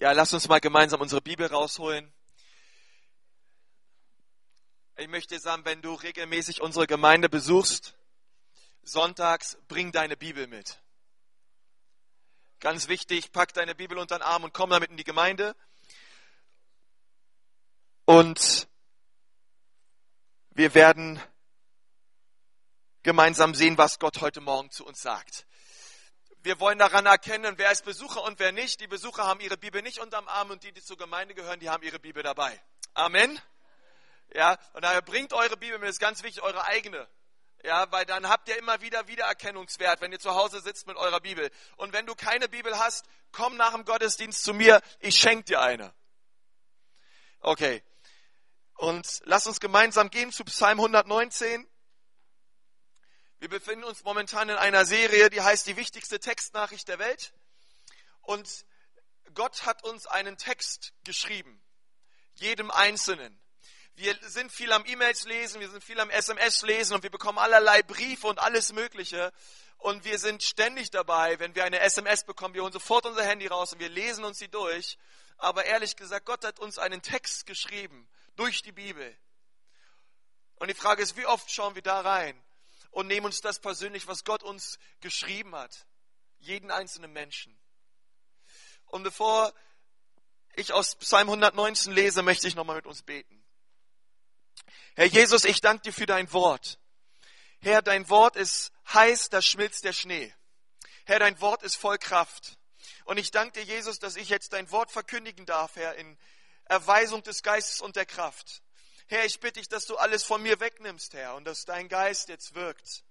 Ja, lass uns mal gemeinsam unsere Bibel rausholen. Ich möchte sagen, wenn du regelmäßig unsere Gemeinde besuchst, sonntags bring deine Bibel mit. Ganz wichtig, pack deine Bibel unter den Arm und komm damit in die Gemeinde. Und wir werden gemeinsam sehen, was Gott heute Morgen zu uns sagt wir wollen daran erkennen, wer ist Besucher und wer nicht. Die Besucher haben ihre Bibel nicht unterm Arm und die, die zur Gemeinde gehören, die haben ihre Bibel dabei. Amen. Ja, und daher bringt eure Bibel mit, ist ganz wichtig, eure eigene. Ja, weil dann habt ihr immer wieder Wiedererkennungswert, wenn ihr zu Hause sitzt mit eurer Bibel. Und wenn du keine Bibel hast, komm nach dem Gottesdienst zu mir, ich schenke dir eine. Okay. Und lass uns gemeinsam gehen zu Psalm 119. Wir befinden uns momentan in einer Serie, die heißt die wichtigste Textnachricht der Welt. Und Gott hat uns einen Text geschrieben, jedem Einzelnen. Wir sind viel am E-Mails lesen, wir sind viel am SMS lesen und wir bekommen allerlei Briefe und alles Mögliche. Und wir sind ständig dabei, wenn wir eine SMS bekommen, wir holen sofort unser Handy raus und wir lesen uns sie durch. Aber ehrlich gesagt, Gott hat uns einen Text geschrieben durch die Bibel. Und die Frage ist, wie oft schauen wir da rein? Und nehmen uns das persönlich, was Gott uns geschrieben hat. Jeden einzelnen Menschen. Und bevor ich aus Psalm 119 lese, möchte ich nochmal mit uns beten. Herr Jesus, ich danke dir für dein Wort. Herr, dein Wort ist heiß, da schmilzt der Schnee. Herr, dein Wort ist voll Kraft. Und ich danke dir, Jesus, dass ich jetzt dein Wort verkündigen darf, Herr, in Erweisung des Geistes und der Kraft. Herr, ich bitte dich, dass du alles von mir wegnimmst, Herr, und dass dein Geist jetzt wirkt.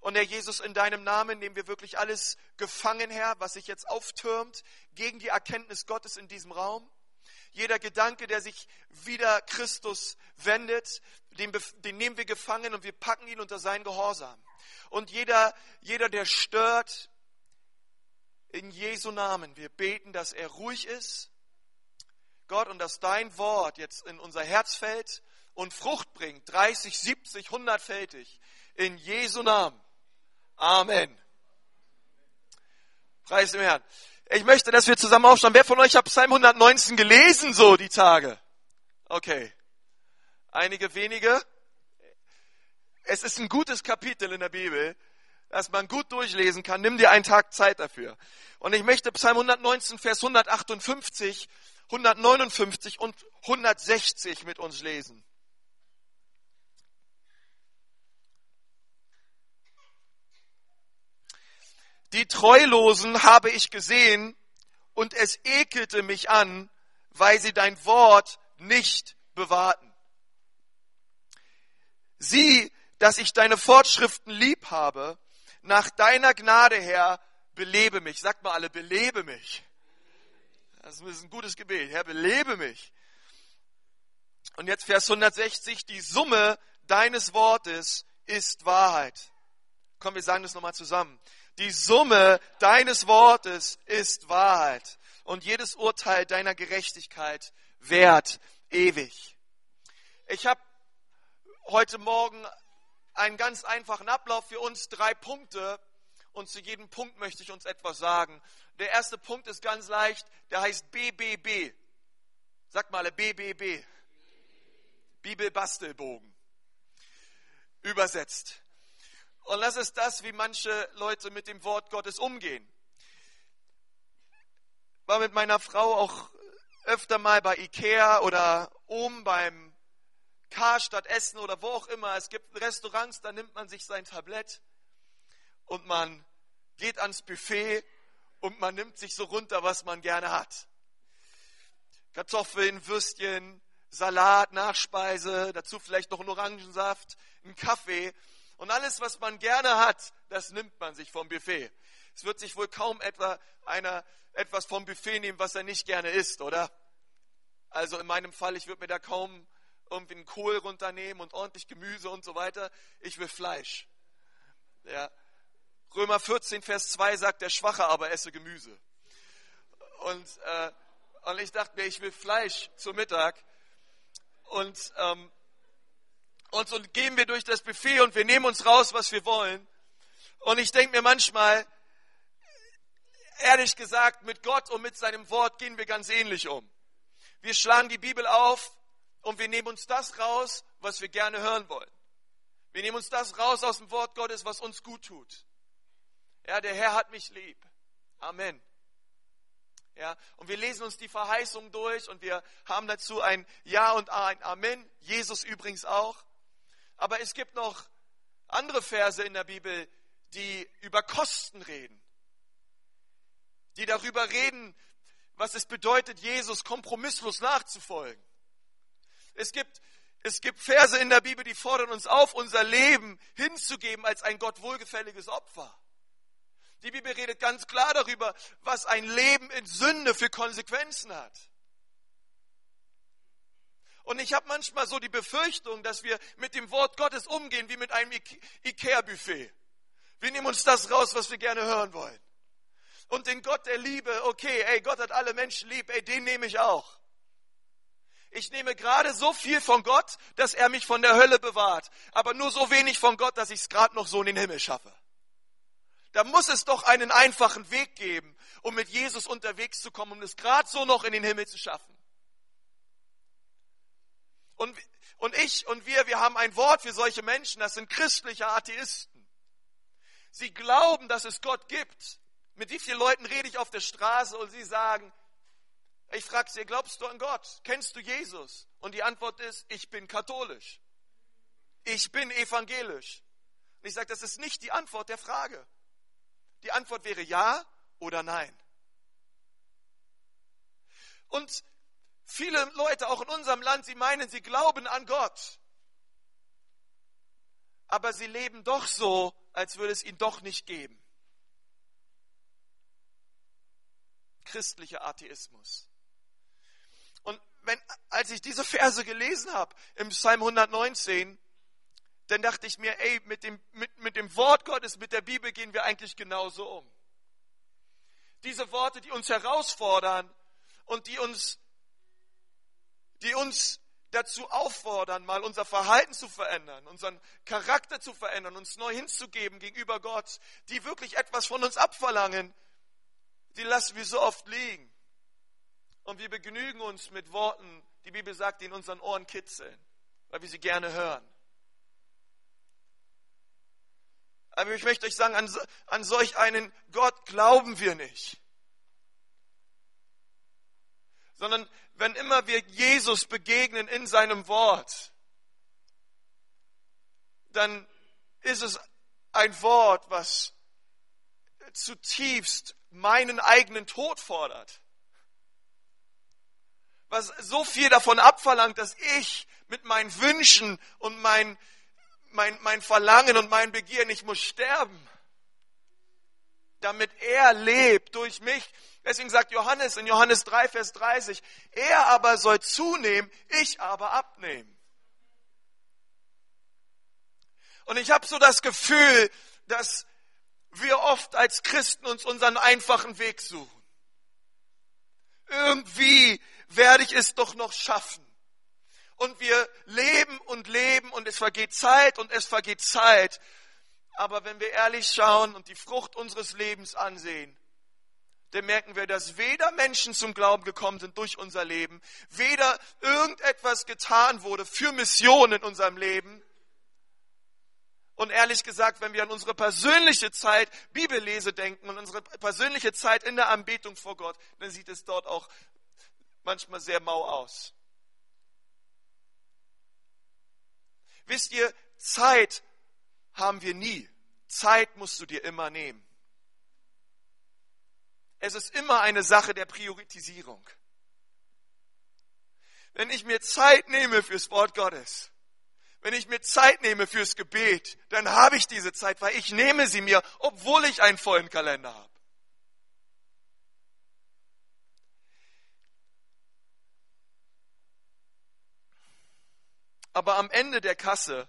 Und Herr Jesus, in deinem Namen nehmen wir wirklich alles gefangen, Herr, was sich jetzt auftürmt gegen die Erkenntnis Gottes in diesem Raum. Jeder Gedanke, der sich wieder Christus wendet, den, den, nehmen wir gefangen und wir packen ihn unter seinen Gehorsam. Und jeder, jeder, der stört, in Jesu Namen, wir beten, dass er ruhig ist, Gott, und dass dein Wort jetzt in unser Herz fällt und Frucht bringt, 30, 70, 100-fältig. In Jesu Namen. Amen. Preis dem Herrn. Ich möchte, dass wir zusammen aufschauen. Wer von euch hat Psalm 119 gelesen so die Tage? Okay. Einige wenige. Es ist ein gutes Kapitel in der Bibel, das man gut durchlesen kann. Nimm dir einen Tag Zeit dafür. Und ich möchte Psalm 119, Vers 158, 159 und 160 mit uns lesen. Die Treulosen habe ich gesehen und es ekelte mich an, weil sie dein Wort nicht bewahrten. Sieh, dass ich deine Fortschriften lieb habe. Nach deiner Gnade, Herr, belebe mich. Sagt mal alle, belebe mich. Das ist ein gutes Gebet. Herr, belebe mich. Und jetzt Vers 160. Die Summe deines Wortes ist Wahrheit. Komm, wir sagen das nochmal zusammen. Die Summe deines Wortes ist Wahrheit und jedes Urteil deiner Gerechtigkeit währt ewig. Ich habe heute Morgen einen ganz einfachen Ablauf für uns, drei Punkte und zu jedem Punkt möchte ich uns etwas sagen. Der erste Punkt ist ganz leicht, der heißt BBB. Sag mal BBB. Bibelbastelbogen. Übersetzt. Und das ist das, wie manche Leute mit dem Wort Gottes umgehen. War mit meiner Frau auch öfter mal bei Ikea oder oben beim Karstadt Essen oder wo auch immer. Es gibt Restaurants, da nimmt man sich sein Tablett und man geht ans Buffet und man nimmt sich so runter, was man gerne hat. Kartoffeln, Würstchen, Salat, Nachspeise, dazu vielleicht noch einen Orangensaft, einen Kaffee. Und alles, was man gerne hat, das nimmt man sich vom Buffet. Es wird sich wohl kaum etwa einer etwas vom Buffet nehmen, was er nicht gerne isst, oder? Also in meinem Fall, ich würde mir da kaum irgendwie einen Kohl runternehmen und ordentlich Gemüse und so weiter. Ich will Fleisch. Ja. Römer 14, Vers 2 sagt, der Schwache aber esse Gemüse. Und, äh, und ich dachte mir, ich will Fleisch zum Mittag. Und ähm, und so gehen wir durch das Buffet und wir nehmen uns raus, was wir wollen. Und ich denke mir manchmal, ehrlich gesagt, mit Gott und mit seinem Wort gehen wir ganz ähnlich um. Wir schlagen die Bibel auf und wir nehmen uns das raus, was wir gerne hören wollen. Wir nehmen uns das raus aus dem Wort Gottes, was uns gut tut. Ja, der Herr hat mich lieb. Amen. Ja, und wir lesen uns die Verheißung durch und wir haben dazu ein Ja und ein Amen. Jesus übrigens auch. Aber es gibt noch andere Verse in der Bibel, die über Kosten reden. Die darüber reden, was es bedeutet, Jesus kompromisslos nachzufolgen. Es gibt, es gibt Verse in der Bibel, die fordern uns auf, unser Leben hinzugeben als ein Gott wohlgefälliges Opfer. Die Bibel redet ganz klar darüber, was ein Leben in Sünde für Konsequenzen hat. Und ich habe manchmal so die Befürchtung, dass wir mit dem Wort Gottes umgehen wie mit einem Ikea-Buffet. Wir nehmen uns das raus, was wir gerne hören wollen. Und den Gott der Liebe, okay, ey, Gott hat alle Menschen lieb, ey, den nehme ich auch. Ich nehme gerade so viel von Gott, dass er mich von der Hölle bewahrt, aber nur so wenig von Gott, dass ich es gerade noch so in den Himmel schaffe. Da muss es doch einen einfachen Weg geben, um mit Jesus unterwegs zu kommen, um es gerade so noch in den Himmel zu schaffen. Und, und ich und wir, wir haben ein Wort für solche Menschen, das sind christliche Atheisten. Sie glauben, dass es Gott gibt. Mit wie vielen Leuten rede ich auf der Straße und sie sagen, ich frage sie, glaubst du an Gott? Kennst du Jesus? Und die Antwort ist, ich bin katholisch. Ich bin evangelisch. Und ich sage, das ist nicht die Antwort der Frage. Die Antwort wäre ja oder nein. Und viele Leute auch in unserem Land, sie meinen, sie glauben an Gott. Aber sie leben doch so, als würde es ihn doch nicht geben. Christlicher Atheismus. Und wenn, als ich diese Verse gelesen habe im Psalm 119, dann dachte ich mir, ey, mit dem, mit, mit dem Wort Gottes, mit der Bibel gehen wir eigentlich genauso um. Diese Worte, die uns herausfordern und die uns, die uns dazu auffordern, mal unser Verhalten zu verändern, unseren Charakter zu verändern, uns neu hinzugeben gegenüber Gott, die wirklich etwas von uns abverlangen, die lassen wir so oft liegen. Und wir begnügen uns mit Worten, die Bibel sagt, die in unseren Ohren kitzeln, weil wir sie gerne hören. Aber ich möchte euch sagen, an, an solch einen Gott glauben wir nicht. Sondern wenn immer wir Jesus begegnen in seinem Wort, dann ist es ein Wort, was zutiefst meinen eigenen Tod fordert. Was so viel davon abverlangt, dass ich mit meinen Wünschen und meinen mein, mein Verlangen und mein Begieren, ich muss sterben, damit er lebt durch mich. Deswegen sagt Johannes in Johannes 3, Vers 30, er aber soll zunehmen, ich aber abnehmen. Und ich habe so das Gefühl, dass wir oft als Christen uns unseren einfachen Weg suchen. Irgendwie werde ich es doch noch schaffen und wir leben und leben und es vergeht Zeit und es vergeht Zeit. Aber wenn wir ehrlich schauen und die Frucht unseres Lebens ansehen, dann merken wir, dass weder Menschen zum Glauben gekommen sind durch unser Leben, weder irgendetwas getan wurde für Missionen in unserem Leben. Und ehrlich gesagt, wenn wir an unsere persönliche Zeit Bibellese denken und unsere persönliche Zeit in der Anbetung vor Gott, dann sieht es dort auch manchmal sehr mau aus. Wisst ihr, Zeit haben wir nie. Zeit musst du dir immer nehmen. Es ist immer eine Sache der Priorisierung. Wenn ich mir Zeit nehme fürs Wort Gottes, wenn ich mir Zeit nehme fürs Gebet, dann habe ich diese Zeit, weil ich nehme sie mir, obwohl ich einen vollen Kalender habe. Aber am Ende der Kasse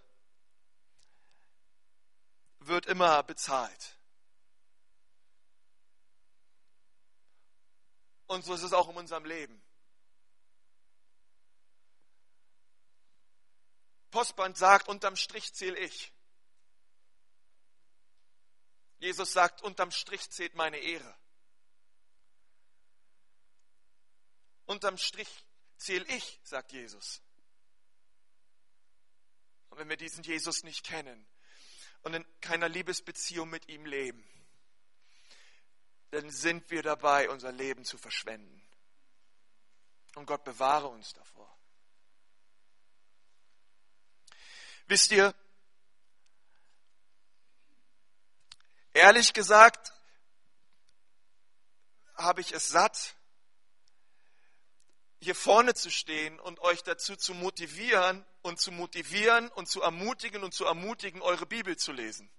wird immer bezahlt. Und so ist es auch in unserem Leben. Postband sagt, unterm Strich zähle ich. Jesus sagt, unterm Strich zählt meine Ehre. Unterm Strich zähle ich, sagt Jesus. Und wenn wir diesen Jesus nicht kennen und in keiner Liebesbeziehung mit ihm leben, dann sind wir dabei, unser Leben zu verschwenden. Und Gott bewahre uns davor. Wisst ihr, ehrlich gesagt, habe ich es satt, hier vorne zu stehen und euch dazu zu motivieren und zu motivieren und zu ermutigen und zu ermutigen, eure Bibel zu lesen.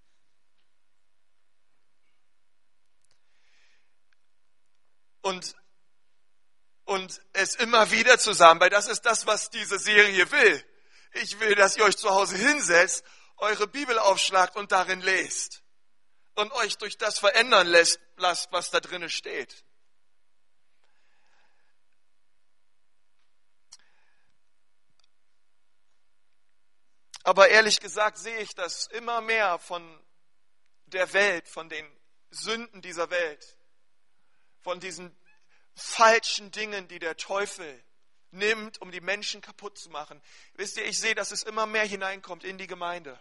Und, und es immer wieder zusammen, weil das ist das, was diese Serie will. Ich will, dass ihr euch zu Hause hinsetzt, eure Bibel aufschlagt und darin lest. Und euch durch das verändern lässt, lasst, was da drinnen steht. Aber ehrlich gesagt sehe ich das immer mehr von der Welt, von den Sünden dieser Welt, von diesen falschen Dingen, die der Teufel nimmt, um die Menschen kaputt zu machen. Wisst ihr, ich sehe, dass es immer mehr hineinkommt in die Gemeinde.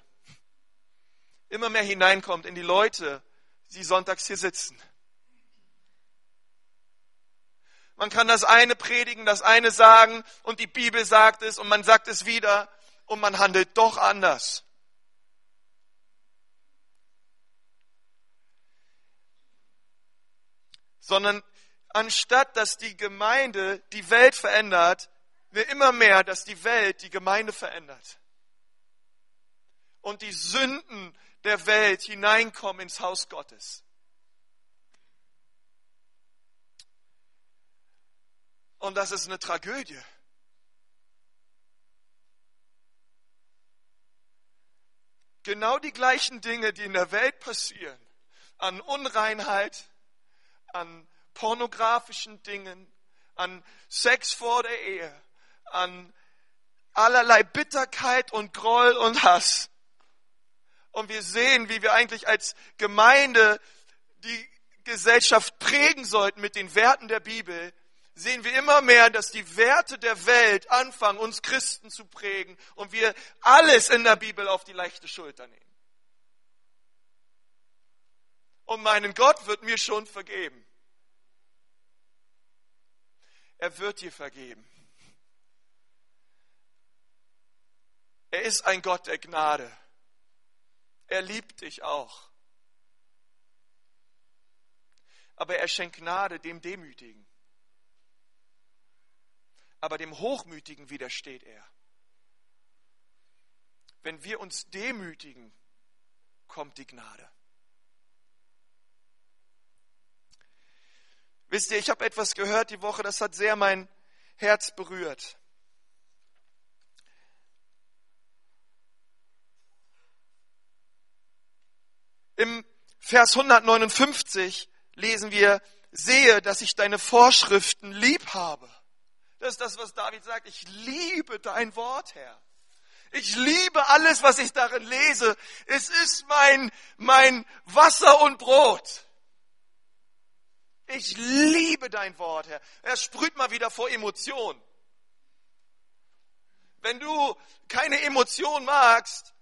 Immer mehr hineinkommt in die Leute, die sonntags hier sitzen. Man kann das eine predigen, das eine sagen und die Bibel sagt es und man sagt es wieder und man handelt doch anders. Sondern anstatt dass die Gemeinde die Welt verändert, wir immer mehr, dass die Welt die Gemeinde verändert. Und die Sünden der Welt hineinkommen ins Haus Gottes. Und das ist eine Tragödie. genau die gleichen Dinge, die in der Welt passieren, an Unreinheit, an pornografischen Dingen, an Sex vor der Ehe, an allerlei Bitterkeit und Groll und Hass. Und wir sehen, wie wir eigentlich als Gemeinde die Gesellschaft prägen sollten mit den Werten der Bibel, sehen wir immer mehr, dass die Werte der Welt anfangen, uns Christen zu prägen und wir alles in der Bibel auf die leichte Schulter nehmen. Und meinen Gott wird mir schon vergeben. Er wird dir vergeben. Er ist ein Gott der Gnade. Er liebt dich auch. Aber er schenkt Gnade dem Demütigen aber dem Hochmütigen widersteht er. Wenn wir uns demütigen, kommt die Gnade. Wisst ihr, ich habe etwas gehört die Woche, das hat sehr mein Herz berührt. Im Vers 159 lesen wir, sehe, dass ich deine Vorschriften lieb habe. Das ist das, was David sagt. Ich liebe dein Wort, Herr. Ich liebe alles, was ich darin lese. Es ist mein, mein Wasser und Brot. Ich liebe dein Wort, Herr. Er sprüht mal wieder vor Emotionen. Wenn du keine Emotion magst,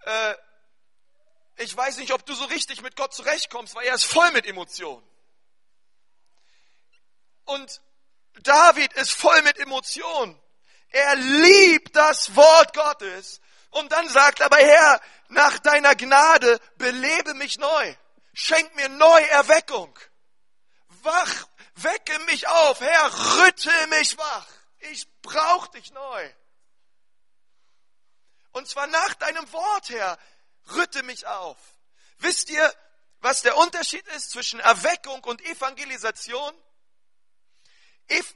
äh, ich weiß nicht, ob du so richtig mit Gott zurechtkommst, weil er ist voll mit Emotionen. Und David ist voll mit Emotionen. Er liebt das Wort Gottes. Und dann sagt aber Herr, nach deiner Gnade belebe mich neu. Schenk mir Neuerweckung. Wach, wecke mich auf. Herr, rüttel mich wach. Ich brauche dich neu. Und zwar nach deinem Wort, Herr, rütte mich auf. Wisst ihr, was der Unterschied ist zwischen Erweckung und Evangelisation?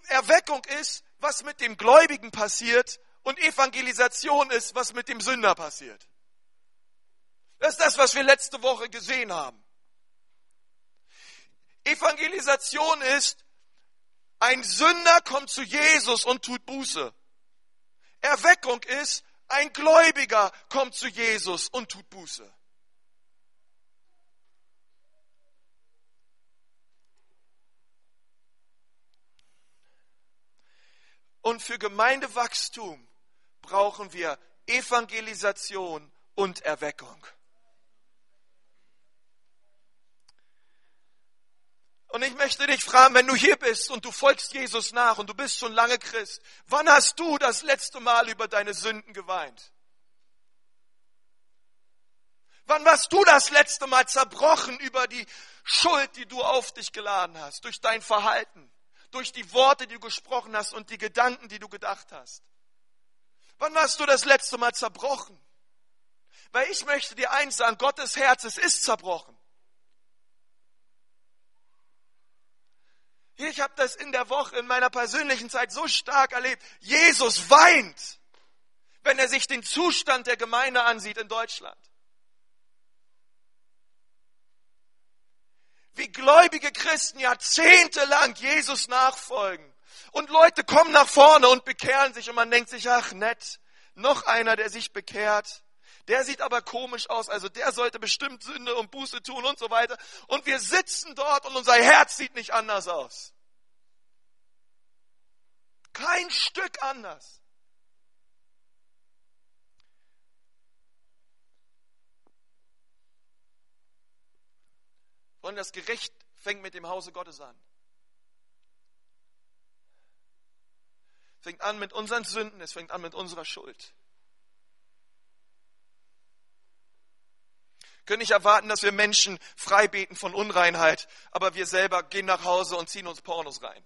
Erweckung ist, was mit dem Gläubigen passiert und Evangelisation ist, was mit dem Sünder passiert. Das ist das, was wir letzte Woche gesehen haben. Evangelisation ist, ein Sünder kommt zu Jesus und tut Buße. Erweckung ist, ein Gläubiger kommt zu Jesus und tut Buße. Und für Gemeindewachstum brauchen wir Evangelisation und Erweckung. Und ich möchte dich fragen, wenn du hier bist und du folgst Jesus nach und du bist schon lange Christ, wann hast du das letzte Mal über deine Sünden geweint? Wann warst du das letzte Mal zerbrochen über die Schuld, die du auf dich geladen hast, durch dein Verhalten, durch die Worte, die du gesprochen hast und die Gedanken, die du gedacht hast? Wann warst du das letzte Mal zerbrochen? Weil ich möchte dir eins sagen, Gottes Herz, es ist zerbrochen. Ich habe das in der Woche, in meiner persönlichen Zeit so stark erlebt. Jesus weint, wenn er sich den Zustand der Gemeinde ansieht in Deutschland. Wie gläubige Christen jahrzehntelang Jesus nachfolgen. Und Leute kommen nach vorne und bekehren sich und man denkt sich, ach nett, noch einer, der sich bekehrt. Der sieht aber komisch aus, also der sollte bestimmt Sünde und Buße tun und so weiter. Und wir sitzen dort und unser Herz sieht nicht anders aus. Kein Stück anders. Und das Gericht fängt mit dem Hause Gottes an. fängt an mit unseren Sünden, es fängt an mit unserer Schuld. Können nicht erwarten, dass wir Menschen frei beten von Unreinheit, aber wir selber gehen nach Hause und ziehen uns Pornos rein.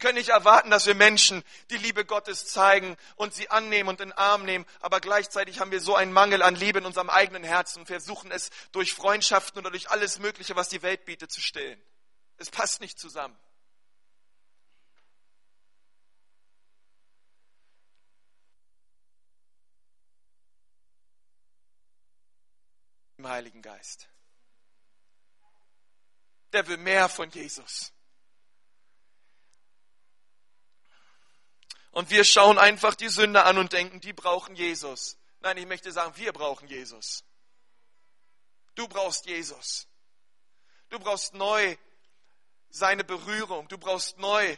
Können nicht erwarten, dass wir Menschen die Liebe Gottes zeigen und sie annehmen und in den Arm nehmen, aber gleichzeitig haben wir so einen Mangel an Liebe in unserem eigenen Herzen und versuchen es durch Freundschaften oder durch alles Mögliche, was die Welt bietet, zu stillen. Es passt nicht zusammen. Im Heiligen Geist. Der will mehr von Jesus. Und wir schauen einfach die Sünder an und denken, die brauchen Jesus. Nein, ich möchte sagen, wir brauchen Jesus. Du brauchst Jesus. Du brauchst neu seine Berührung. Du brauchst neu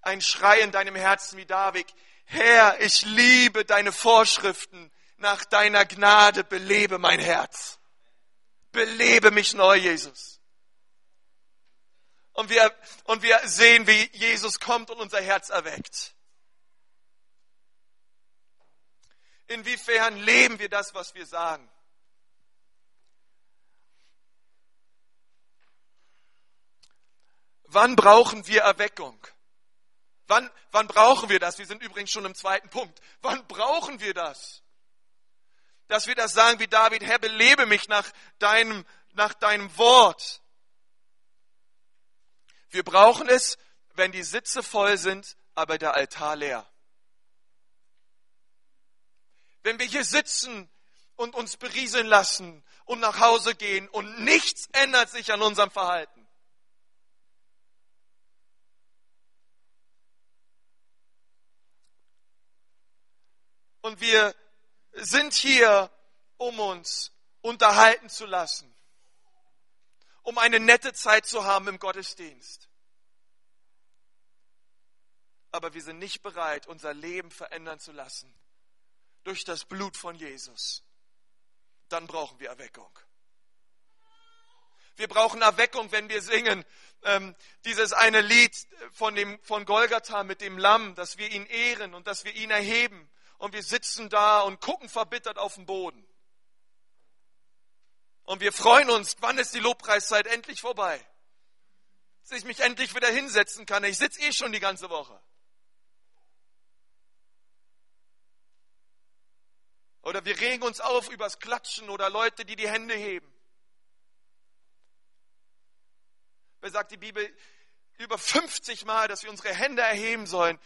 ein Schrei in deinem Herzen wie David. Herr, ich liebe deine Vorschriften nach deiner Gnade belebe mein Herz. Belebe mich neu, Jesus. Und wir, und wir sehen, wie Jesus kommt und unser Herz erweckt. Inwiefern leben wir das, was wir sagen? Wann brauchen wir Erweckung? Wann, wann brauchen wir das? Wir sind übrigens schon im zweiten Punkt. Wann brauchen wir das? Dass wir das sagen wie David, Herr, belebe mich nach deinem, nach deinem Wort. Wir brauchen es, wenn die Sitze voll sind, aber der Altar leer. Wenn wir hier sitzen und uns berieseln lassen und nach Hause gehen und nichts ändert sich an unserem Verhalten. Und wir sind hier, um uns unterhalten zu lassen, um eine nette Zeit zu haben im Gottesdienst. Aber wir sind nicht bereit, unser Leben verändern zu lassen durch das Blut von Jesus. Dann brauchen wir Erweckung. Wir brauchen Erweckung, wenn wir singen ähm, dieses eine Lied von, dem, von Golgatha mit dem Lamm, dass wir ihn ehren und dass wir ihn erheben und wir sitzen da und gucken verbittert auf den Boden. Und wir freuen uns, wann ist die Lobpreiszeit endlich vorbei? Dass ich mich endlich wieder hinsetzen kann. Ich sitze eh schon die ganze Woche. Oder wir regen uns auf übers Klatschen oder Leute, die die Hände heben. Wer sagt die Bibel über 50 Mal, dass wir unsere Hände erheben sollen,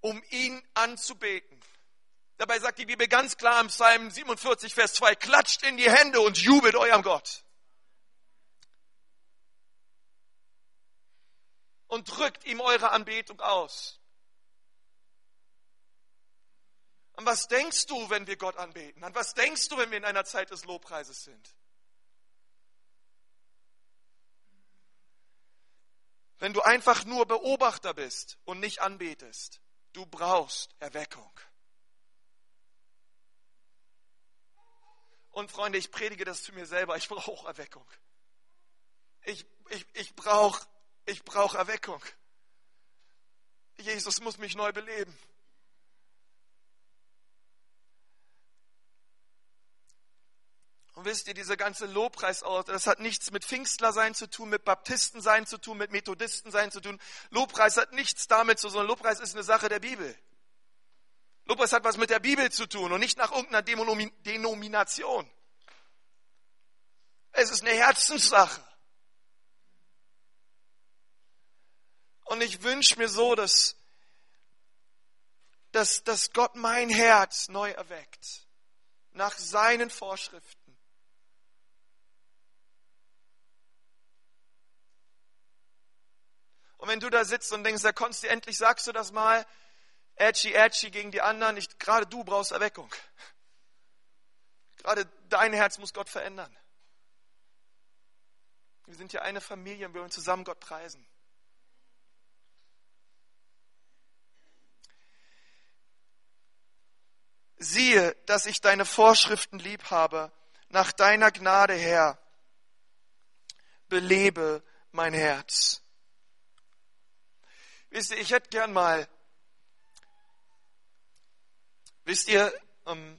um ihn anzubeten? Dabei sagt die Bibel ganz klar im Psalm 47, Vers 2, klatscht in die Hände und jubelt eurem Gott. Und drückt ihm eure Anbetung aus. An was denkst du, wenn wir Gott anbeten? An was denkst du, wenn wir in einer Zeit des Lobpreises sind? wenn du einfach nur Beobachter bist und nicht anbetest. Du brauchst Erweckung. Und Freunde, ich predige das zu mir selber. Ich brauche auch Erweckung. Ich, ich, ich brauche ich brauch Erweckung. Jesus muss mich neu beleben. Und wisst ihr, diese ganze Lobpreisort, das hat nichts mit Pfingstler sein zu tun, mit Baptisten sein zu tun, mit Methodisten sein zu tun. Lobpreis hat nichts damit zu tun, sondern Lobpreis ist eine Sache der Bibel. Lobpreis hat was mit der Bibel zu tun und nicht nach irgendeiner Denomination. Es ist eine Herzenssache. Und ich wünsche mir so, dass, dass, dass Gott mein Herz neu erweckt. Nach seinen Vorschriften. Und wenn du da sitzt und denkst, da konntest du endlich, sagst du das mal, edgy, edgy gegen die anderen, nicht, gerade du brauchst Erweckung. Gerade dein Herz muss Gott verändern. Wir sind ja eine Familie und wir wollen zusammen Gott preisen. Siehe, dass ich deine Vorschriften lieb habe, nach deiner Gnade her, belebe mein Herz. Wisst ihr, ich hätte gern mal, wisst ihr, ähm,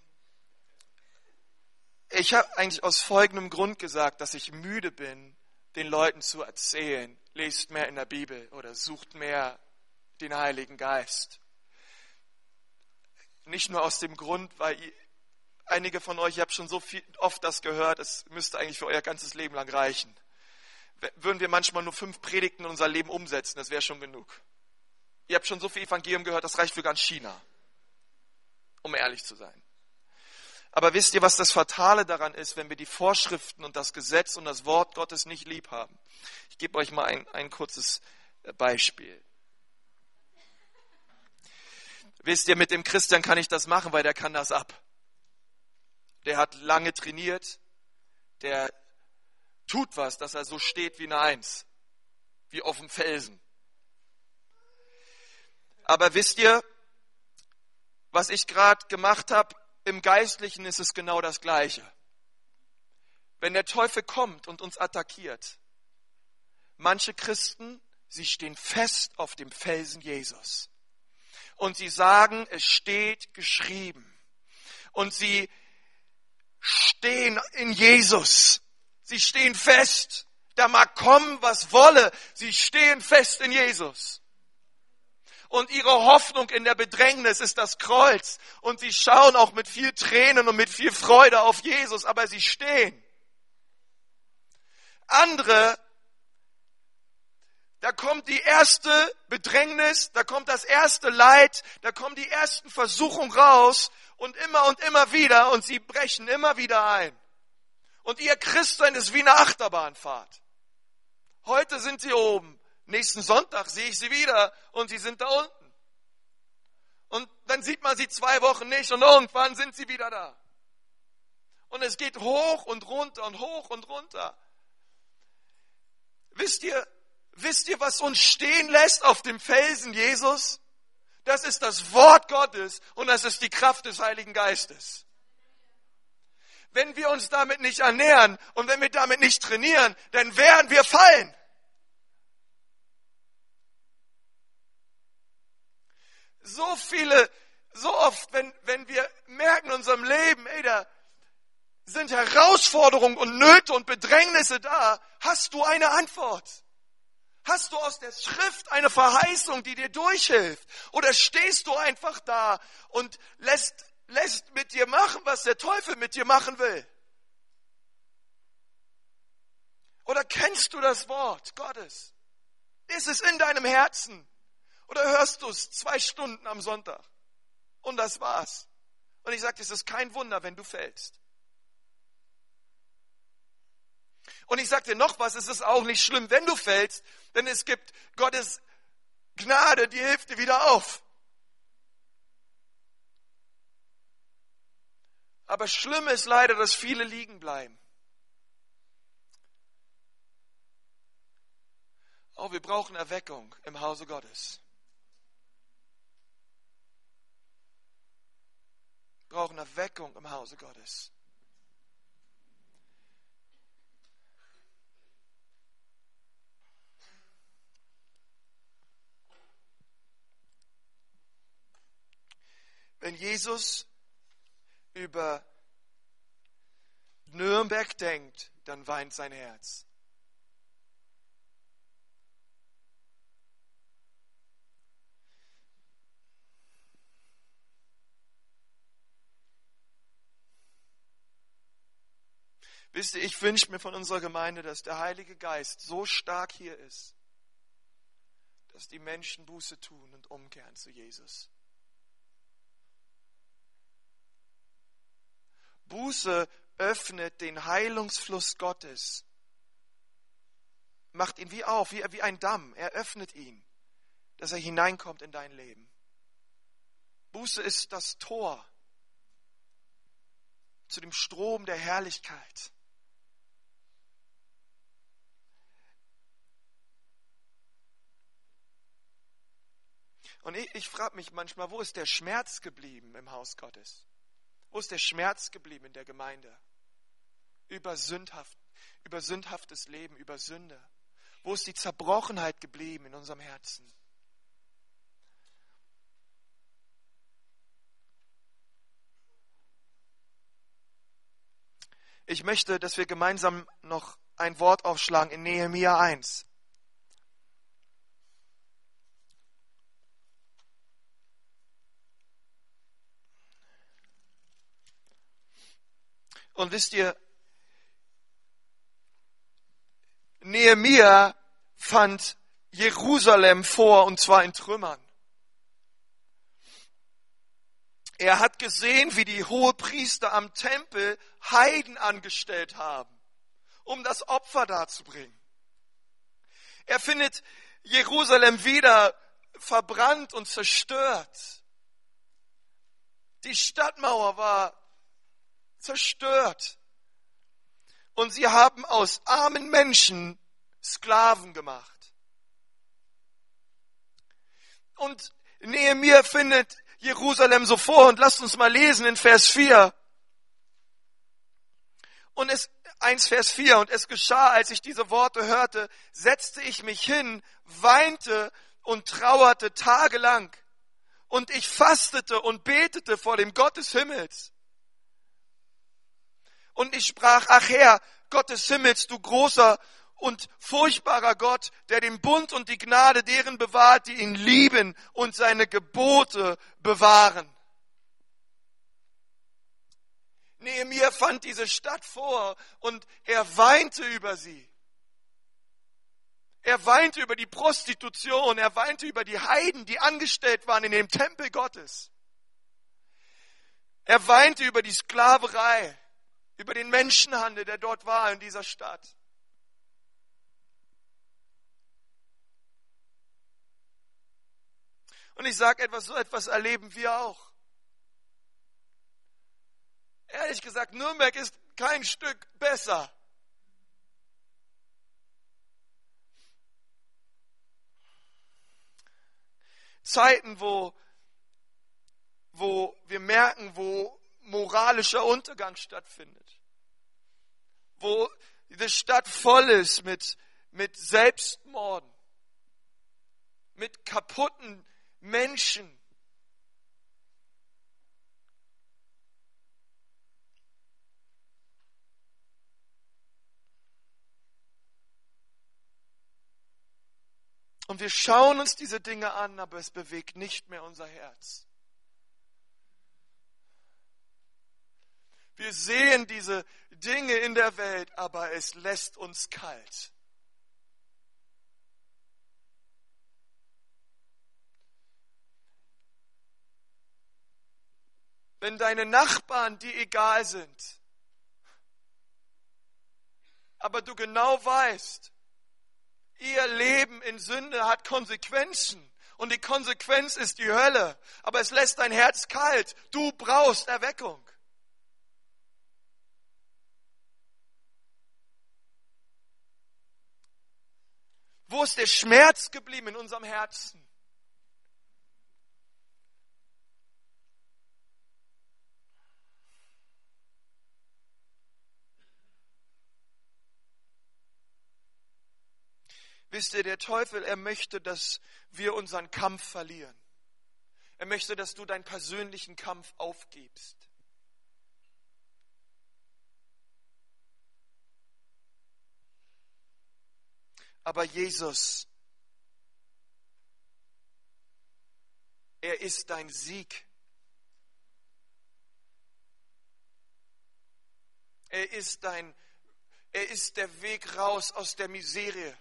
ich habe eigentlich aus folgendem Grund gesagt, dass ich müde bin, den Leuten zu erzählen, lest mehr in der Bibel oder sucht mehr den Heiligen Geist. Nicht nur aus dem Grund, weil einige von euch, ich habe schon so viel, oft das gehört, es müsste eigentlich für euer ganzes Leben lang reichen. Würden wir manchmal nur fünf Predigten in unser Leben umsetzen, das wäre schon genug. Ihr habt schon so viel Evangelium gehört, das reicht für ganz China. Um ehrlich zu sein. Aber wisst ihr, was das Fatale daran ist, wenn wir die Vorschriften und das Gesetz und das Wort Gottes nicht lieb haben? Ich gebe euch mal ein, ein kurzes äh, Beispiel. Wisst ihr, mit dem Christian kann ich das machen, weil der kann das ab. Der hat lange trainiert, der tut was, dass er so steht wie eine Eins, wie auf dem Felsen. Aber wisst ihr, was ich gerade gemacht habe, im Geistlichen ist es genau das Gleiche. Wenn der Teufel kommt und uns attackiert, manche Christen, sie stehen fest auf dem Felsen Jesus. Und sie sagen, es steht geschrieben. Und sie stehen in Jesus. Sie stehen fest. Da mag kommen, was wolle. Sie stehen fest in Jesus und ihre Hoffnung in der Bedrängnis ist das Kreuz. Und sie schauen auch mit viel Tränen und mit viel Freude auf Jesus, aber sie stehen. Andere, da kommt die erste Bedrängnis, da kommt das erste Leid, da kommen die ersten Versuchungen raus und immer und immer wieder und sie brechen immer wieder ein. Und ihr Christsein ist wie eine Achterbahnfahrt. Heute sind sie oben, Nächsten Sonntag sehe ich sie wieder und sie sind da unten. Und dann sieht man sie zwei Wochen nicht und irgendwann sind sie wieder da. Und es geht hoch und runter und hoch und runter. Wisst ihr, wisst ihr, was uns stehen lässt auf dem Felsen Jesus? Das ist das Wort Gottes und das ist die Kraft des Heiligen Geistes. Wenn wir uns damit nicht ernähren und wenn wir damit nicht trainieren, dann werden wir fallen. So viele, so oft, wenn, wenn wir merken in unserem Leben, ey, da sind Herausforderungen und Nöte und Bedrängnisse da, hast du eine Antwort? Hast du aus der Schrift eine Verheißung, die dir durchhilft? Oder stehst du einfach da und lässt, lässt mit dir machen, was der Teufel mit dir machen will? Oder kennst du das Wort Gottes? Ist es in deinem Herzen? Oder hörst du es zwei Stunden am Sonntag? Und das war's. Und ich sage, es ist kein Wunder, wenn du fällst. Und ich dir noch was, es ist auch nicht schlimm, wenn du fällst, denn es gibt Gottes Gnade, die hilft dir wieder auf. Aber schlimm ist leider, dass viele liegen bleiben. Oh, wir brauchen Erweckung im Hause Gottes. Brauchen Erweckung im Hause Gottes. Wenn Jesus über Nürnberg denkt, dann weint sein Herz. Wisst ihr, ich wünsche mir von unserer Gemeinde, dass der Heilige Geist so stark hier ist, dass die Menschen Buße tun und umkehren zu Jesus. Buße öffnet den Heilungsfluss Gottes, macht ihn wie auf, wie, ein Damm. Er öffnet ihn, dass er hineinkommt in dein Leben. Buße ist das Tor zu dem Strom der Herrlichkeit. Und ich, ich frage mich manchmal, wo ist der Schmerz geblieben im Haus Gottes? Wo ist der Schmerz geblieben in der Gemeinde? Über, sündhaft, über sündhaftes Leben, über Sünde. Wo ist die Zerbrochenheit geblieben in unserem Herzen? Ich möchte, dass wir gemeinsam noch ein Wort aufschlagen in Nehemia 1. Und wisst ihr, Nehemia fand Jerusalem vor und zwar in Trümmern. Er hat gesehen, wie die Hohepriester am Tempel Heiden angestellt haben, um das Opfer darzubringen. Er findet Jerusalem wieder verbrannt und zerstört. Die Stadtmauer war zerstört. Und sie haben aus armen Menschen Sklaven gemacht. Und Nehemiah findet Jerusalem so vor und lasst uns mal lesen in Vers 4. Und es, 1 Vers 4, und es geschah, als ich diese Worte hörte, setzte ich mich hin, weinte und trauerte tagelang. Und ich fastete und betete vor dem Gott des Himmels. Und ich sprach, ach Herr, Gott des Himmels, du großer und furchtbarer Gott, der den Bund und die Gnade deren bewahrt, die ihn lieben und seine Gebote bewahren. Nehemiah fand diese Stadt vor und er weinte über sie. Er weinte über die Prostitution, er weinte über die Heiden, die angestellt waren in dem Tempel Gottes. Er weinte über die Sklaverei über den Menschenhandel, der dort war in dieser Stadt. Und ich sage etwas, so etwas erleben wir auch. Ehrlich gesagt, Nürnberg ist kein Stück besser. Zeiten, wo, wo wir merken, wo moralischer Untergang stattfindet. Wo die Stadt voll ist mit, mit Selbstmorden, mit kaputten Menschen. Und wir schauen uns diese Dinge an, aber es bewegt nicht mehr unser Herz. Wir sehen diese Dinge in der Welt, aber es lässt uns kalt. Wenn deine Nachbarn dir egal sind, aber du genau weißt, ihr Leben in Sünde hat Konsequenzen und die Konsequenz ist die Hölle, aber es lässt dein Herz kalt. Du brauchst Erweckung. Wo ist der Schmerz geblieben in unserem Herzen? Wisst ihr, der Teufel, er möchte, dass wir unseren Kampf verlieren. Er möchte, dass du deinen persönlichen Kampf aufgibst. Aber Jesus, er ist dein Sieg. Er ist dein, er ist der Weg raus aus der Miserie.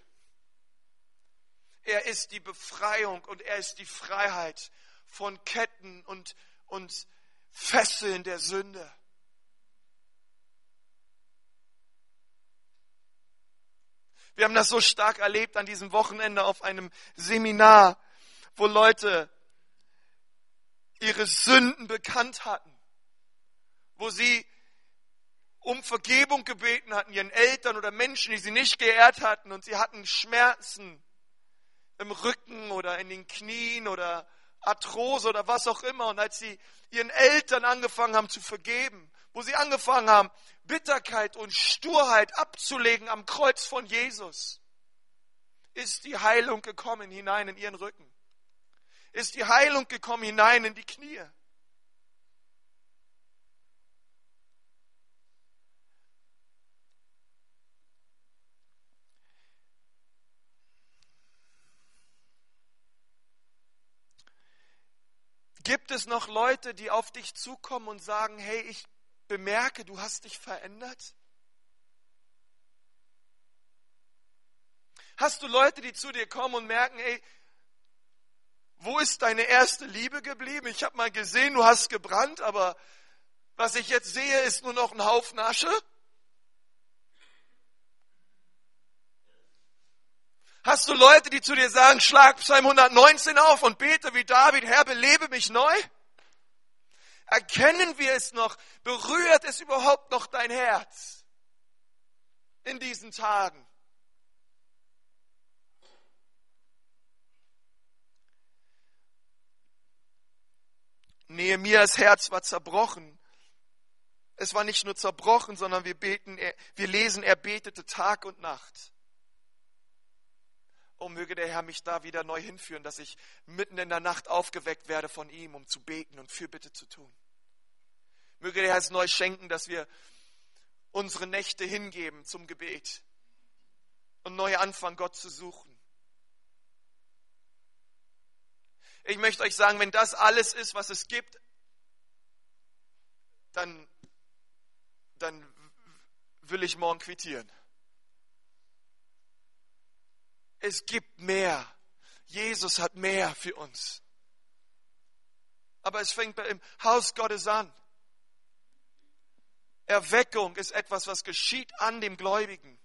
Er ist die Befreiung und er ist die Freiheit von Ketten und, und Fesseln der Sünde. Wir haben das so stark erlebt an diesem Wochenende auf einem Seminar, wo Leute ihre Sünden bekannt hatten, wo sie um Vergebung gebeten hatten, ihren Eltern oder Menschen, die sie nicht geehrt hatten, und sie hatten Schmerzen im Rücken oder in den Knien oder Arthrose oder was auch immer. Und als sie ihren Eltern angefangen haben zu vergeben, wo sie angefangen haben, Bitterkeit und Sturheit abzulegen am Kreuz von Jesus, ist die Heilung gekommen hinein in ihren Rücken. Ist die Heilung gekommen hinein in die Knie. Gibt es noch Leute, die auf dich zukommen und sagen, hey, ich bemerke, du hast dich verändert? Hast du Leute, die zu dir kommen und merken, ey, wo ist deine erste Liebe geblieben? Ich habe mal gesehen, du hast gebrannt, aber was ich jetzt sehe, ist nur noch ein Haufen Asche. Hast du Leute, die zu dir sagen, schlag Psalm 119 auf und bete wie David, Herr, belebe mich neu? Erkennen wir es noch? Berührt es überhaupt noch dein Herz in diesen Tagen? Nehemias Herz war zerbrochen. Es war nicht nur zerbrochen, sondern wir beten, wir lesen, er betete Tag und Nacht. Oh, möge der Herr mich da wieder neu hinführen, dass ich mitten in der Nacht aufgeweckt werde von ihm, um zu beten und Fürbitte zu tun. Möge der Herr es neu schenken, dass wir unsere Nächte hingeben zum Gebet und neu anfangen, Gott zu suchen. Ich möchte euch sagen, wenn das alles ist, was es gibt, dann, dann will ich morgen quittieren. Es gibt mehr. Jesus hat mehr für uns. Aber es fängt im Haus Gottes an. Erweckung ist etwas, was geschieht an dem Gläubigen.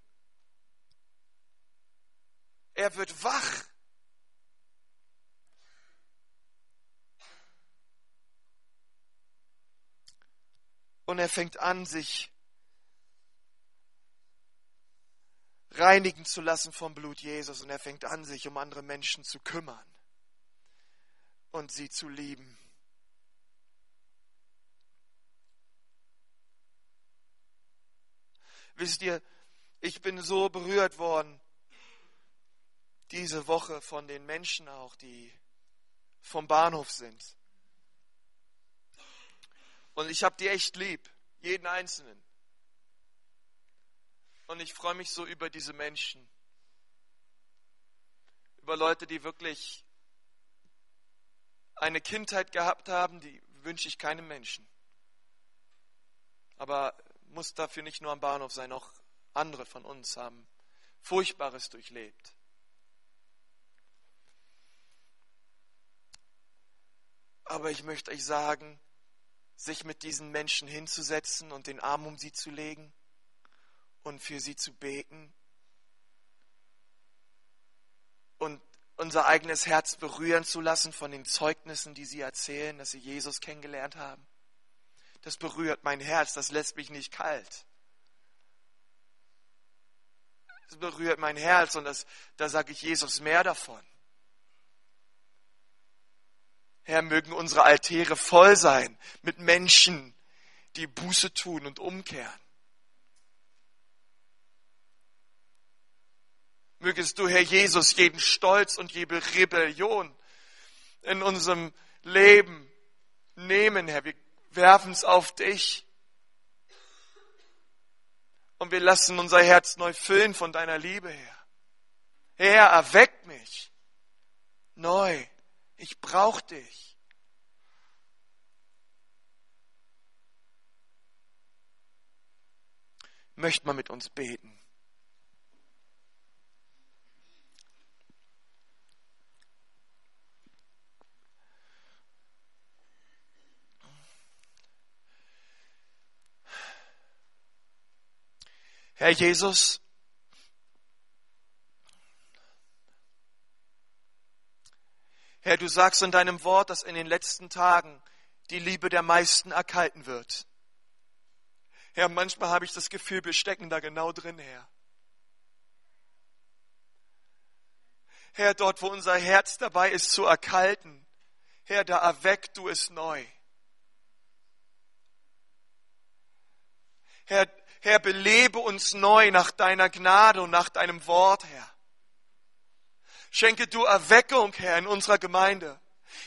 Er wird wach. Und er fängt an, sich reinigen zu lassen vom Blut Jesus und er fängt an, sich um andere Menschen zu kümmern und sie zu lieben. Wisst ihr, ich bin so berührt worden diese Woche von den Menschen auch, die vom Bahnhof sind. Und ich habe die echt lieb, jeden Einzelnen. Und ich freue mich so über diese Menschen. Über Leute, die wirklich eine Kindheit gehabt haben, die wünsche ich keinem Menschen. Aber muss dafür nicht nur am Bahnhof sein, auch andere von uns haben Furchtbares durchlebt. Aber ich möchte euch sagen, sich mit diesen Menschen hinzusetzen und den Arm um sie zu legen und für sie zu beten und unser eigenes Herz berühren zu lassen von den Zeugnissen, die sie erzählen, dass sie Jesus kennengelernt haben. Das berührt mein Herz, das lässt mich nicht kalt. Das berührt mein Herz und das, da sage ich Jesus mehr davon. Herr, mögen unsere Altäre voll sein mit Menschen, die Buße tun und umkehren. Mögest du, Herr Jesus, jeden Stolz und jede Rebellion in unserem Leben nehmen, Herr. Wir werfen es auf dich. Und wir lassen unser Herz neu füllen von deiner Liebe, Herr. Herr, erweck mich neu. Ich brauche dich. Möcht mal mit uns beten. Herr Jesus, Herr, du sagst in deinem Wort, dass in den letzten Tagen die Liebe der meisten erkalten wird. Herr, manchmal habe ich das Gefühl, wir stecken da genau drin, Herr. Herr, dort, wo unser Herz dabei ist zu erkalten, Herr, da erweck du es neu. Herr, Herr, belebe uns neu nach deiner Gnade und nach deinem Wort, Herr. Schenke du Erweckung, Herr, in unserer Gemeinde.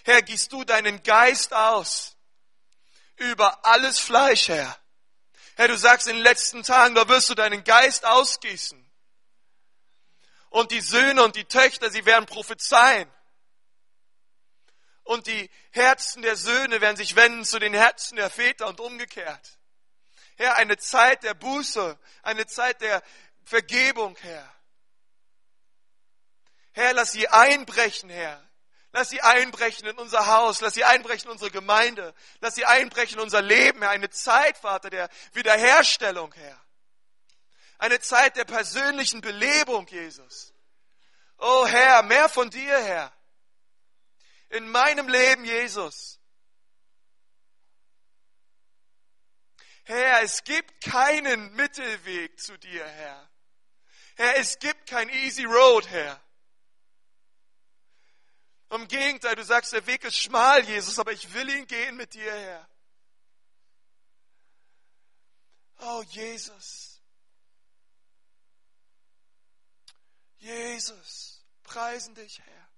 Herr, gießt du deinen Geist aus über alles Fleisch, Herr. Herr, du sagst in den letzten Tagen, da wirst du deinen Geist ausgießen. Und die Söhne und die Töchter, sie werden prophezeien. Und die Herzen der Söhne werden sich wenden zu den Herzen der Väter und umgekehrt. Herr, eine Zeit der Buße, eine Zeit der Vergebung, Herr. Herr, lass sie einbrechen, Herr. Lass sie einbrechen in unser Haus, lass sie einbrechen in unsere Gemeinde, lass sie einbrechen in unser Leben, Herr. Eine Zeit, Vater, der Wiederherstellung, Herr. Eine Zeit der persönlichen Belebung, Jesus. Oh Herr, mehr von dir, Herr. In meinem Leben, Jesus. Herr, es gibt keinen Mittelweg zu dir, Herr. Herr, es gibt kein easy road, Herr. Im Gegenteil, du sagst, der Weg ist schmal, Jesus, aber ich will ihn gehen mit dir, Herr. Oh, Jesus. Jesus, preisen dich, Herr.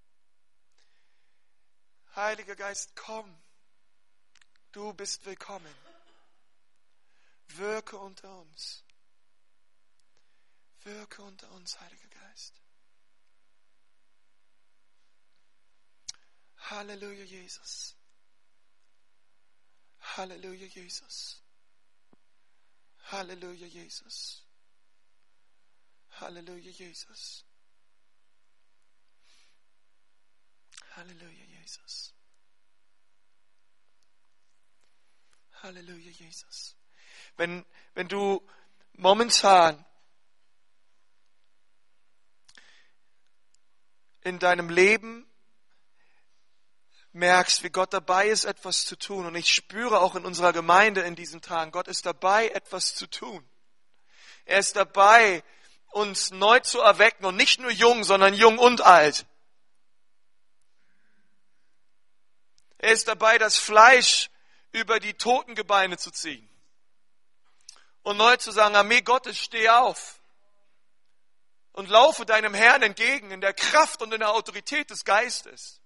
Heiliger Geist, komm. Du bist willkommen. Wirke unter uns. Wirke unter uns, Heiliger Geist. Halleluja, Jesus. Halleluja, Jesus. Halleluja, Jesus. Halleluja, Jesus. Halleluja, Jesus. Halleluja, Jesus wenn, wenn du momentan in deinem Leben merkst, wie Gott dabei ist, etwas zu tun. Und ich spüre auch in unserer Gemeinde in diesen Tagen, Gott ist dabei, etwas zu tun. Er ist dabei, uns neu zu erwecken und nicht nur jung, sondern jung und alt. Er ist dabei, das Fleisch über die toten Gebeine zu ziehen und neu zu sagen, Armee Gottes, steh auf und laufe deinem Herrn entgegen in der Kraft und in der Autorität des Geistes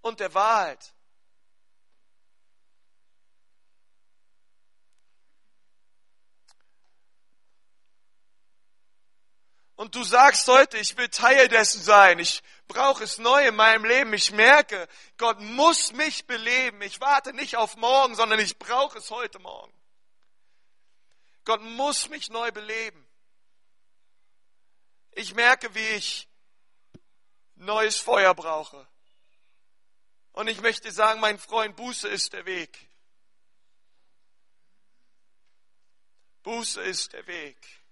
und der Wahrheit. Und du sagst heute, ich will Teil dessen sein. Ich brauche es neu in meinem Leben. Ich merke, Gott muss mich beleben. Ich warte nicht auf morgen, sondern ich brauche es heute Morgen. Gott muss mich neu beleben. Ich merke, wie ich neues Feuer brauche. Und ich möchte sagen, mein Freund, Buße ist der Weg. Buße ist der Weg.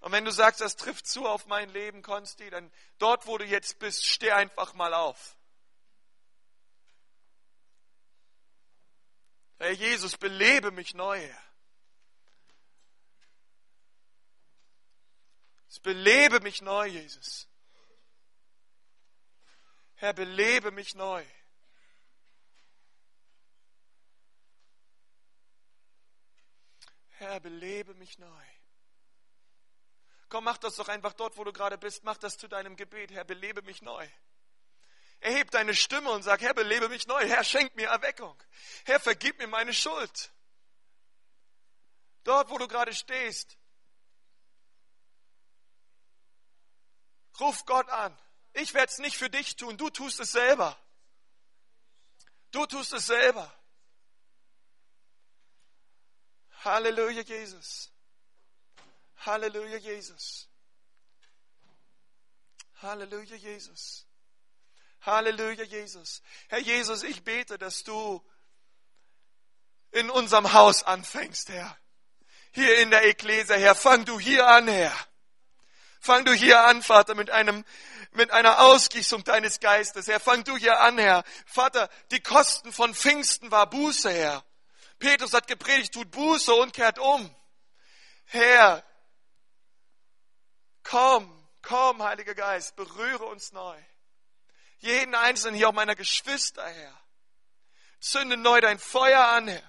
Und wenn du sagst, das trifft zu auf mein Leben, Konsti, dann dort, wo du jetzt bist, steh einfach mal auf. Herr Jesus, belebe mich neu, Herr. Belebe mich neu, Jesus. Herr, belebe mich neu. Herr, belebe mich neu. Komm, mach das doch einfach dort, wo du gerade bist. Mach das zu deinem Gebet. Herr, belebe mich neu. Erheb deine Stimme und sag, Herr, belebe mich neu. Herr, schenk mir Erweckung. Herr, vergib mir meine Schuld. Dort, wo du gerade stehst, Ruf Gott an. Ich werde es nicht für dich tun, du tust es selber. Du tust es selber. Halleluja, Jesus. Halleluja, Jesus. Halleluja, Jesus. Halleluja, Jesus. Herr Jesus, ich bete, dass du in unserem Haus anfängst, Herr. Hier in der Ekklesia, Herr. Fang du hier an, Herr. Fang du hier an, Vater, mit einem, mit einer Ausgießung deines Geistes, Herr. Fang du hier an, Herr. Vater, die Kosten von Pfingsten war Buße, Herr. Petrus hat gepredigt, tut Buße und kehrt um. Herr, komm, komm, Heiliger Geist, berühre uns neu. Jeden einzelnen hier, auch meiner Geschwister, Herr. Zünde neu dein Feuer an, Herr.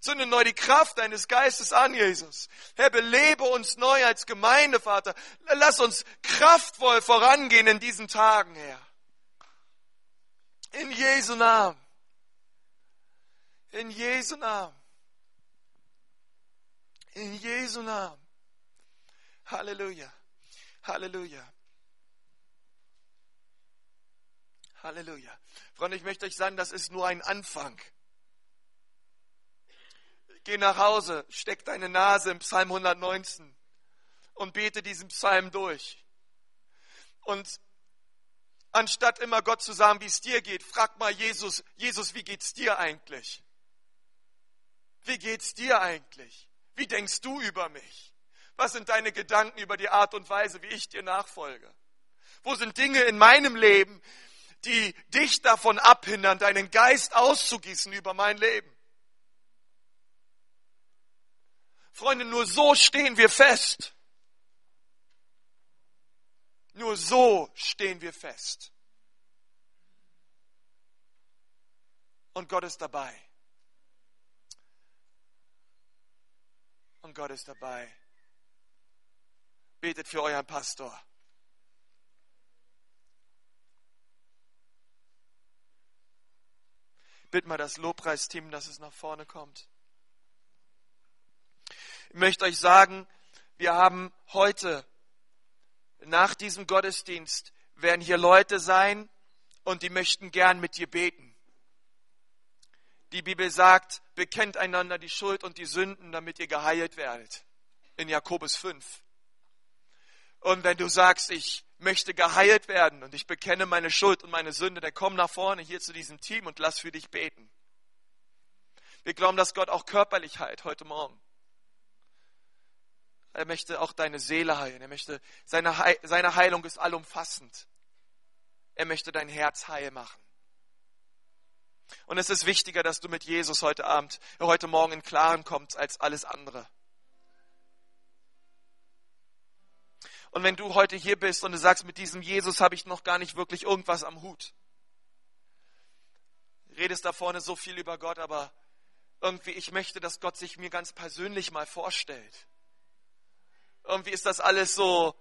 Zünde neu die Kraft deines Geistes an, Jesus. Herr, belebe uns neu als Gemeinde, Vater. Lass uns kraftvoll vorangehen in diesen Tagen, Herr. In Jesu Namen. In Jesu Namen. In Jesu Namen. Halleluja. Halleluja. Halleluja. Freunde, ich möchte euch sagen, das ist nur ein Anfang. Geh nach Hause, steck deine Nase im Psalm 119 und bete diesen Psalm durch. Und anstatt immer Gott zu sagen, wie es dir geht, frag mal Jesus, Jesus, wie geht's dir eigentlich? Wie geht's dir eigentlich? Wie denkst du über mich? Was sind deine Gedanken über die Art und Weise, wie ich dir nachfolge? Wo sind Dinge in meinem Leben, die dich davon abhindern, deinen Geist auszugießen über mein Leben? Freunde, nur so stehen wir fest. Nur so stehen wir fest. Und Gott ist dabei. Und Gott ist dabei. Betet für euren Pastor. Bitt mal das Lobpreisteam, dass es nach vorne kommt. Ich möchte euch sagen, wir haben heute nach diesem Gottesdienst werden hier Leute sein und die möchten gern mit dir beten. Die Bibel sagt, bekennt einander die Schuld und die Sünden, damit ihr geheilt werdet. In Jakobus 5. Und wenn du sagst, ich möchte geheilt werden und ich bekenne meine Schuld und meine Sünde, dann komm nach vorne hier zu diesem Team und lass für dich beten. Wir glauben, dass Gott auch körperlich heilt heute Morgen. Er möchte auch deine Seele heilen. Er möchte, seine, seine Heilung ist allumfassend. Er möchte dein Herz heil machen. Und es ist wichtiger, dass du mit Jesus heute Abend, heute Morgen in Klaren kommst als alles andere. Und wenn du heute hier bist und du sagst, mit diesem Jesus habe ich noch gar nicht wirklich irgendwas am Hut. Redest da vorne so viel über Gott, aber irgendwie, ich möchte, dass Gott sich mir ganz persönlich mal vorstellt. Irgendwie ist das alles so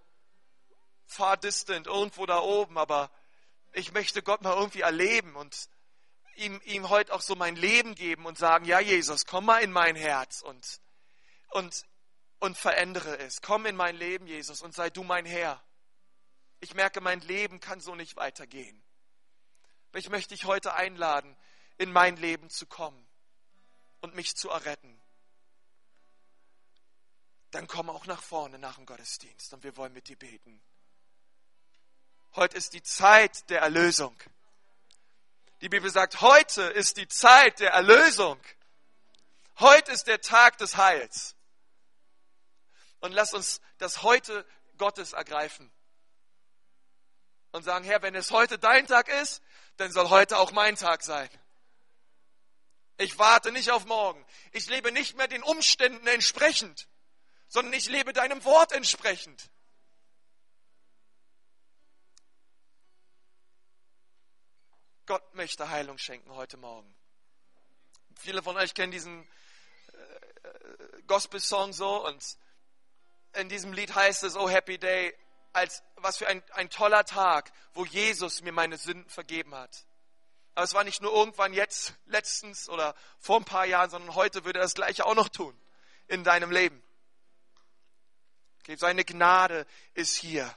far distant, irgendwo da oben, aber ich möchte Gott mal irgendwie erleben und ihm, ihm heute auch so mein Leben geben und sagen, ja Jesus, komm mal in mein Herz und, und, und verändere es. Komm in mein Leben, Jesus, und sei du mein Herr. Ich merke, mein Leben kann so nicht weitergehen. Ich möchte dich heute einladen, in mein Leben zu kommen und mich zu erretten dann komm auch nach vorne nach dem Gottesdienst und wir wollen mit dir beten. Heute ist die Zeit der Erlösung. Die Bibel sagt, heute ist die Zeit der Erlösung. Heute ist der Tag des Heils. Und lass uns das heute Gottes ergreifen. Und sagen, Herr, wenn es heute dein Tag ist, dann soll heute auch mein Tag sein. Ich warte nicht auf morgen. Ich lebe nicht mehr den Umständen entsprechend, sondern ich lebe deinem Wort entsprechend. Gott möchte Heilung schenken heute Morgen. Viele von euch kennen diesen äh, äh Gospel-Song so und in diesem Lied heißt es, oh happy day, als was für ein, ein toller Tag, wo Jesus mir meine Sünden vergeben hat. Aber es war nicht nur irgendwann jetzt, letztens oder vor ein paar Jahren, sondern heute würde er das Gleiche auch noch tun in deinem Leben. Seine Gnade ist hier.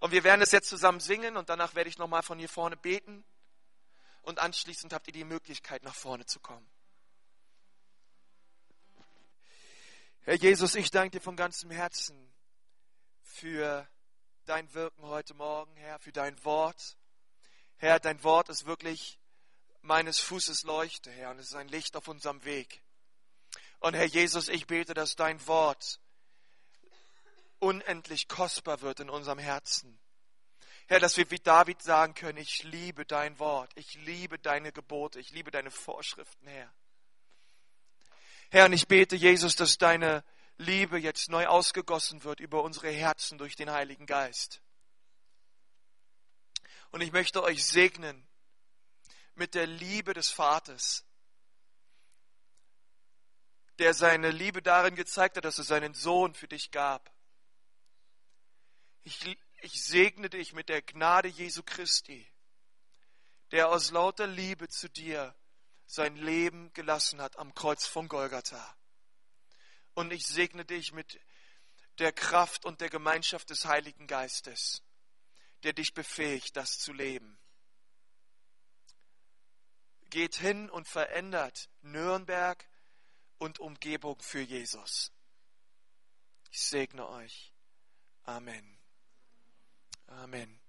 Und wir werden es jetzt zusammen singen und danach werde ich nochmal von hier vorne beten. Und anschließend habt ihr die Möglichkeit, nach vorne zu kommen. Herr Jesus, ich danke dir von ganzem Herzen für dein Wirken heute Morgen, Herr, für dein Wort. Herr, dein Wort ist wirklich meines Fußes Leuchte, Herr, und es ist ein Licht auf unserem Weg. Und Herr Jesus, ich bete, dass dein Wort unendlich kostbar wird in unserem Herzen. Herr, dass wir wie David sagen können, ich liebe dein Wort, ich liebe deine Gebote, ich liebe deine Vorschriften, Herr. Herr, und ich bete, Jesus, dass deine Liebe jetzt neu ausgegossen wird über unsere Herzen durch den Heiligen Geist. Und ich möchte euch segnen mit der Liebe des Vaters, der seine Liebe darin gezeigt hat, dass er seinen Sohn für dich gab. Ich, ich segne dich mit der Gnade Jesu Christi, der aus lauter Liebe zu dir sein Leben gelassen hat am Kreuz von Golgatha. Und ich segne dich mit der Kraft und der Gemeinschaft des Heiligen Geistes, der dich befähigt, das zu leben. Geht hin und verändert Nürnberg und Umgebung für Jesus. Ich segne euch. Amen.